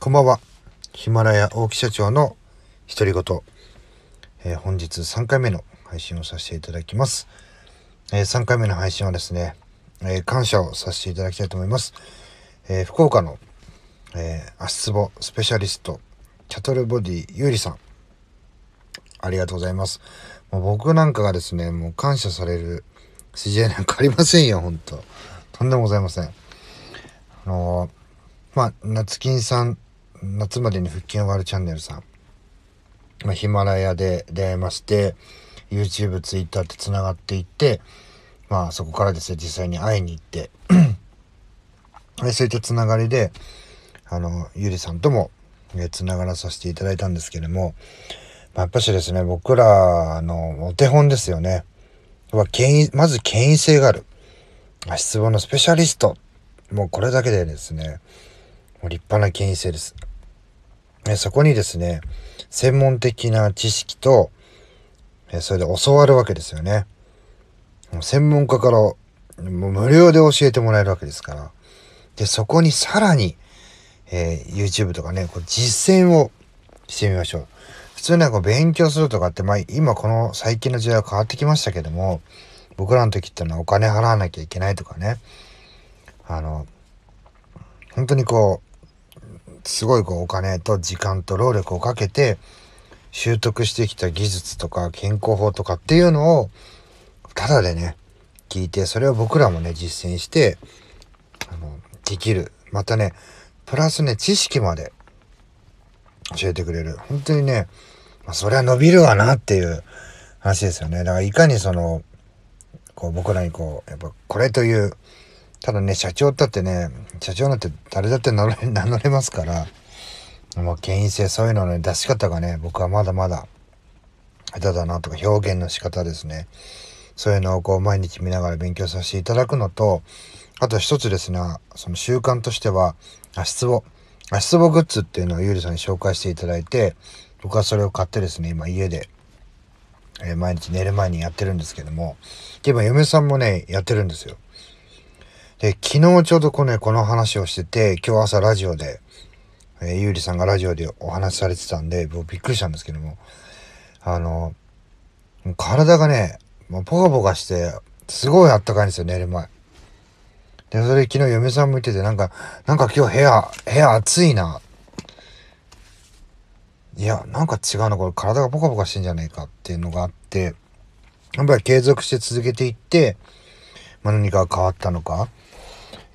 こんばんは。ヒマラヤ大木社長の独り言、えー、本日3回目の配信をさせていただきます。えー、3回目の配信はですね、えー、感謝をさせていただきたいと思います。え福岡の、え足つぼスペシャリスト、キャトルボディゆうりさん、ありがとうございます。もう僕なんかがですね、もう感謝される筋合いなんかありませんよ、ほんと。とんでもございません。あのまあ、夏金さん夏までに腹筋を割るチャンネルさん、まあ、ヒマラヤで出会いまして YouTube、Twitter ってつながっていってまあそこからですね実際に会いに行って。そういったつながりであのゆりさんともつながらさせていただいたんですけれども、まあ、やっぱしですね僕らのお手本ですよね。まず権威性がある。足つぼのスペシャリスト。もうこれだけでですねもう立派な権威性です。そこにですね、専門的な知識と、それで教わるわけですよね。専門家からもう無料で教えてもらえるわけですから。で、そこにさらに、えー、YouTube とかね、こう実践をしてみましょう。普通ね、こう勉強するとかって、まあ今この最近の時代は変わってきましたけども、僕らの時ってのはお金払わなきゃいけないとかね、あの、本当にこう、すごいこうお金と時間と労力をかけて習得してきた技術とか健康法とかっていうのをただでね聞いてそれを僕らもね実践してあのできる。またねプラスね知識まで教えてくれる。本当にね、まあ、それは伸びるわなっていう話ですよね。だからいかにそのこう僕らにこうやっぱこれというただね、社長だってね、社長なんて誰だって名乗れ 名乗れますから、もう権威性そういうのの、ね、出し方がね、僕はまだまだ下手だなとか表現の仕方ですね。そういうのをこう毎日見ながら勉強させていただくのと、あと一つですね、その習慣としては、足つぼ。足つぼグッズっていうのをゆうりさんに紹介していただいて、僕はそれを買ってですね、今家で、えー、毎日寝る前にやってるんですけども、今嫁さんもね、やってるんですよ。で、昨日ちょうどこ,、ね、この話をしてて、今日朝ラジオで、えー、ゆうりさんがラジオでお話しされてたんで、僕びっくりしたんですけども、あの、体がね、もうポカポカして、すごいあったかいんですよ、寝る前。で、それ昨日嫁さんも言ってて、なんか、なんか今日部屋、部屋暑いな。いや、なんか違うの、これ体がポカポカしてんじゃねえかっていうのがあって、やっぱり継続して続けていって、まあ、何か変わったのか、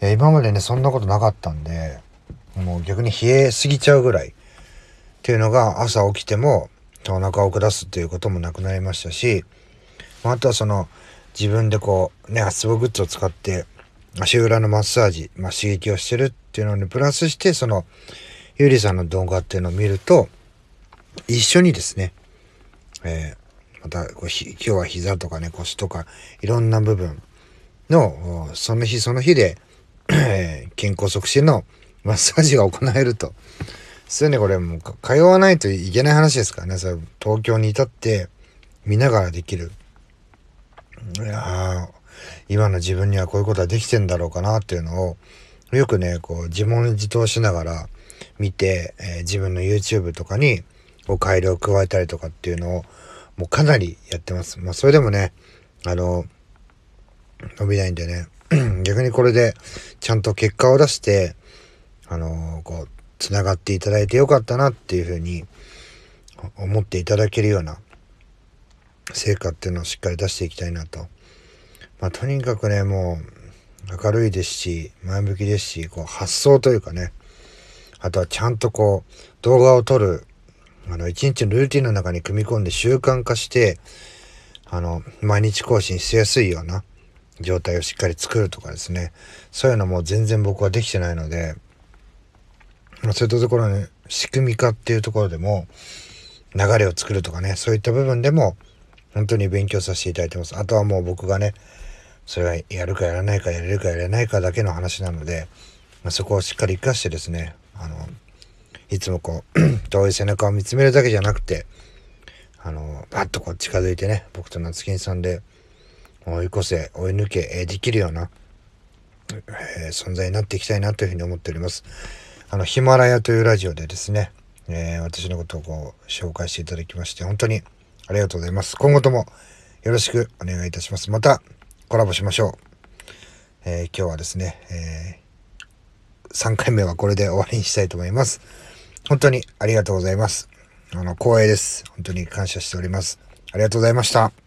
え今までね、そんなことなかったんで、もう逆に冷えすぎちゃうぐらい。っていうのが朝起きてもお腹を下すっていうこともなくなりましたし、あとはその自分でこうね、足つぼグッズを使って足裏のマッサージ、まあ、刺激をしてるっていうのにプラスしてそのゆりさんの動画っていうのを見ると一緒にですね、えー、またこう今日は膝とかね腰とかいろんな部分のその日その日で 健康促進のマッサージが行えると。それね、これもう通わないといけない話ですからね。それ東京に至って見ながらできる。いや今の自分にはこういうことはできてんだろうかなっていうのを、よくね、こう自問自答しながら見て、えー、自分の YouTube とかにこう改良を加えたりとかっていうのをもうかなりやってます。まあそれでもね、あの、伸びないんでね、逆にこれでちゃんと結果を出して、あのー、こう、つながっていただいてよかったなっていうふうに思っていただけるような成果っていうのをしっかり出していきたいなと。まあ、とにかくね、もう明るいですし、前向きですし、こう発想というかね、あとはちゃんとこう動画を撮る、あの、一日のルーティンの中に組み込んで習慣化して、あの、毎日更新しやすいような、状態をしっかり作るとかですね。そういうのも全然僕はできてないので、まあ、そういったところの仕組み化っていうところでも流れを作るとかねそういった部分でも本当に勉強させていただいてます。あとはもう僕がねそれはやるかやらないかやれるかやれないかだけの話なので、まあ、そこをしっかり活かしてですねあのいつもこう 遠い背中を見つめるだけじゃなくてあのバッとこう近づいてね僕と夏金さんで追い越せ、追い抜け、えできるような、えー、存在になっていきたいなというふうに思っております。あの、ヒマラヤというラジオでですね、えー、私のことをこう、紹介していただきまして、本当にありがとうございます。今後ともよろしくお願いいたします。またコラボしましょう。えー、今日はですね、え、3回目はこれで終わりにしたいと思います。本当にありがとうございます。あの、光栄です。本当に感謝しております。ありがとうございました。